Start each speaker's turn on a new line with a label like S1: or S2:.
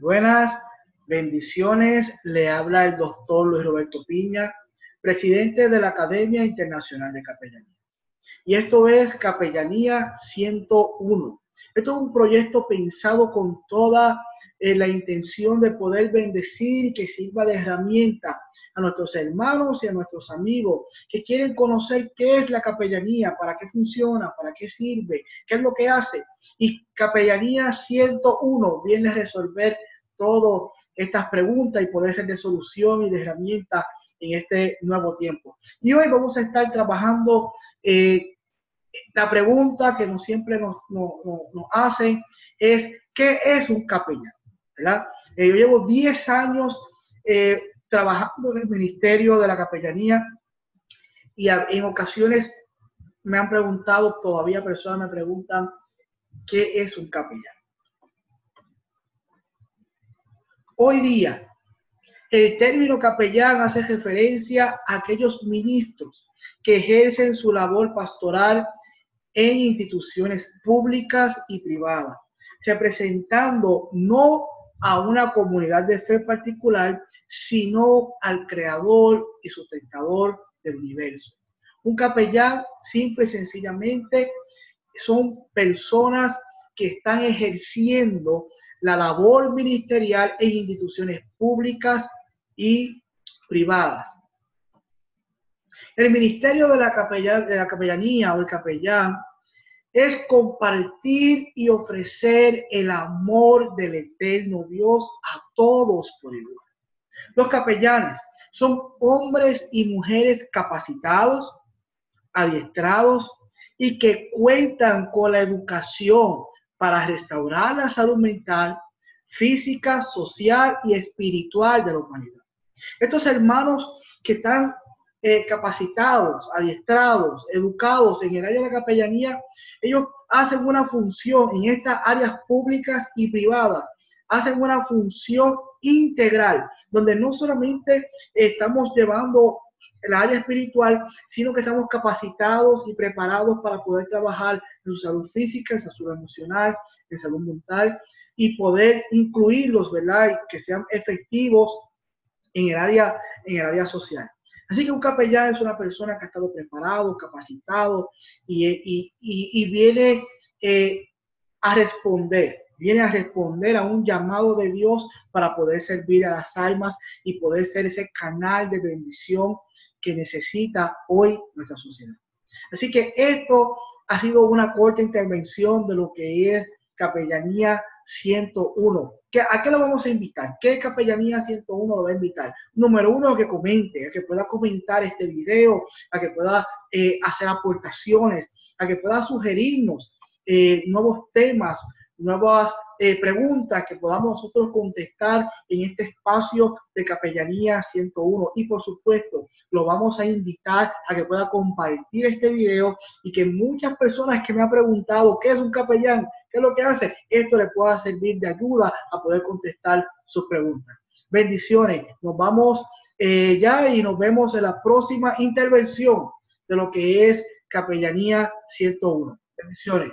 S1: Buenas, bendiciones. Le habla el doctor Luis Roberto Piña, presidente de la Academia Internacional de Capellanía. Y esto es Capellanía 101. Esto es un proyecto pensado con toda eh, la intención de poder bendecir y que sirva de herramienta a nuestros hermanos y a nuestros amigos que quieren conocer qué es la capellanía, para qué funciona, para qué sirve, qué es lo que hace. Y Capellanía 101 viene a resolver todas estas preguntas y poder ser de solución y de herramienta en este nuevo tiempo. Y hoy vamos a estar trabajando eh, la pregunta que nos, siempre nos, hacen es, ¿qué es un capellán? Eh, yo llevo 10 años eh, trabajando en el Ministerio de la Capellanía y en ocasiones me han preguntado, todavía personas me preguntan, ¿qué es un capellán? Hoy día, el término capellán hace referencia a aquellos ministros que ejercen su labor pastoral en instituciones públicas y privadas, representando no a una comunidad de fe particular, sino al creador y sustentador del universo. Un capellán, simple y sencillamente, son personas que están ejerciendo la labor ministerial en instituciones públicas y privadas. El ministerio de la, de la capellanía o el capellán es compartir y ofrecer el amor del eterno Dios a todos por igual. Los capellanes son hombres y mujeres capacitados, adiestrados y que cuentan con la educación para restaurar la salud mental, física, social y espiritual de la humanidad. Estos hermanos que están eh, capacitados, adiestrados, educados en el área de la capellanía, ellos hacen una función en estas áreas públicas y privadas, hacen una función integral, donde no solamente estamos llevando el área espiritual, sino que estamos capacitados y preparados para poder trabajar en su salud física, en su salud emocional, en salud mental y poder incluirlos, ¿verdad? Y que sean efectivos en el área, en el área social. Así que un capellán es una persona que ha estado preparado, capacitado y, viene eh, a responder, viene a responder a un llamado de Dios para poder servir a las almas y poder ser ese canal de bendición que necesita hoy nuestra sociedad. Así que esto ha sido una corta intervención de lo que es capellanía 101. ¿A qué lo vamos a invitar? ¿Qué Capellanía 101 lo va a invitar? Número uno, que comente, a que pueda comentar este video, a que pueda eh, hacer aportaciones, a que pueda sugerirnos eh, nuevos temas, nuevas eh, preguntas que podamos nosotros contestar en este espacio de Capellanía 101. Y por supuesto, lo vamos a invitar a que pueda compartir este video y que muchas personas que me han preguntado qué es un capellán, qué es lo que hace, esto le pueda servir de ayuda a poder contestar sus preguntas. Bendiciones. Nos vamos eh, ya y nos vemos en la próxima intervención de lo que es Capellanía 101. Bendiciones.